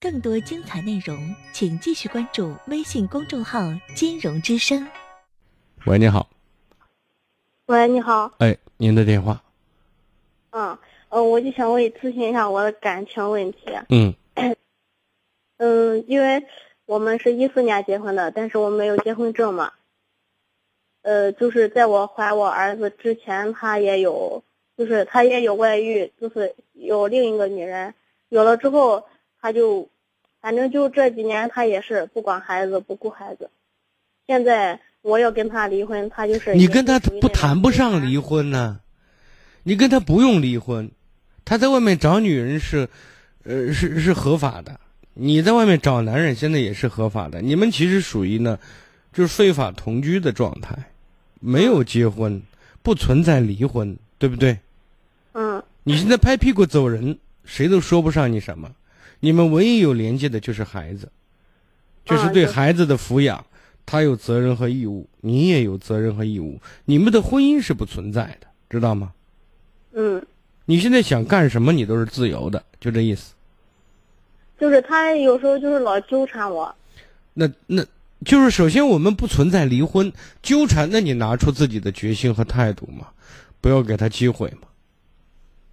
更多精彩内容，请继续关注微信公众号“金融之声”。喂，你好。喂，你好。哎，您的电话。嗯，呃，我就想问你咨询一下我的感情问题。嗯。嗯，因为我们是一四年结婚的，但是我没有结婚证嘛。呃，就是在我怀我儿子之前，他也有，就是他也有外遇，就是有另一个女人。有了之后，他就，反正就这几年，他也是不管孩子，不顾孩子。现在我要跟他离婚，他就是你跟他不谈不上离婚呢，你跟他不用离婚，他在外面找女人是，呃，是是合法的。你在外面找男人，现在也是合法的。你们其实属于呢，就是非法同居的状态，没有结婚，不存在离婚，对不对？嗯。你现在拍屁股走人，谁都说不上你什么。你们唯一有连接的就是孩子，就是对孩子的抚养，他有责任和义务，你也有责任和义务。你们的婚姻是不存在的，知道吗？嗯。你现在想干什么，你都是自由的，就这意思。就是他有时候就是老纠缠我，那那，就是首先我们不存在离婚纠缠，那你拿出自己的决心和态度嘛，不要给他机会嘛。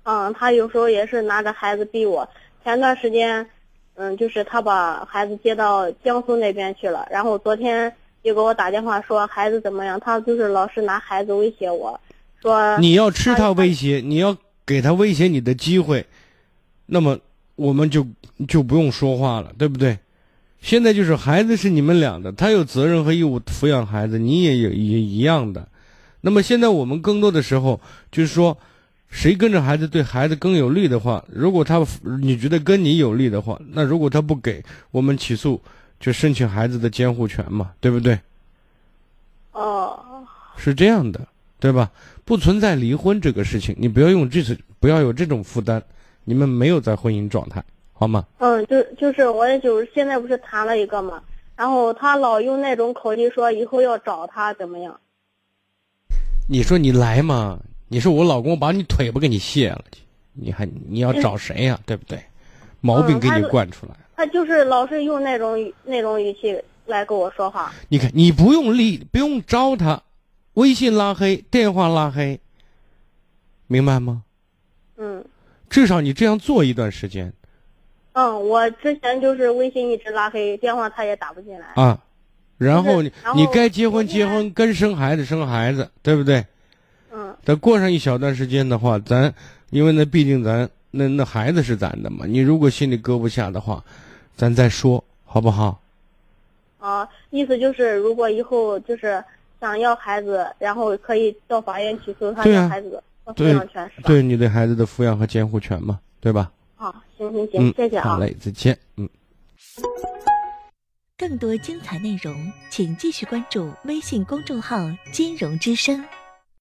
嗯，他有时候也是拿着孩子逼我。前段时间，嗯，就是他把孩子接到江苏那边去了，然后昨天又给我打电话说孩子怎么样，他就是老是拿孩子威胁我，说你要吃他威胁，你要给他威胁你的机会，那么。我们就就不用说话了，对不对？现在就是孩子是你们俩的，他有责任和义务抚养孩子，你也有也一样的。那么现在我们更多的时候就是说，谁跟着孩子对孩子更有利的话，如果他你觉得跟你有利的话，那如果他不给我们起诉，就申请孩子的监护权嘛，对不对？哦，是这样的，对吧？不存在离婚这个事情，你不要用这次，不要有这种负担。你们没有在婚姻状态，好吗？嗯，就就是我也就是现在不是谈了一个嘛，然后他老用那种口气说以后要找他怎么样？你说你来嘛？你说我老公把你腿不给你卸了，你还你要找谁呀？对不对？毛病给你惯出来。他就是老是用那种那种语气来跟我说话。你看，你不用立，不用招他，微信拉黑，电话拉黑，明白吗？嗯。至少你这样做一段时间。嗯，我之前就是微信一直拉黑，电话他也打不进来。啊，然后你你该结婚结婚，该生孩子生孩子，对不对？嗯。等过上一小段时间的话，咱因为那毕竟咱那那孩子是咱的嘛，你如果心里搁不下的话，咱再说好不好？啊，意思就是如果以后就是想要孩子，然后可以到法院起诉他要孩子。抚养权是吧？对你对孩子的抚养和监护权嘛，对吧？好，行行行，谢谢啊。好嘞，再见。嗯。更多精彩内容，请继续关注微信公众号“金融之声”。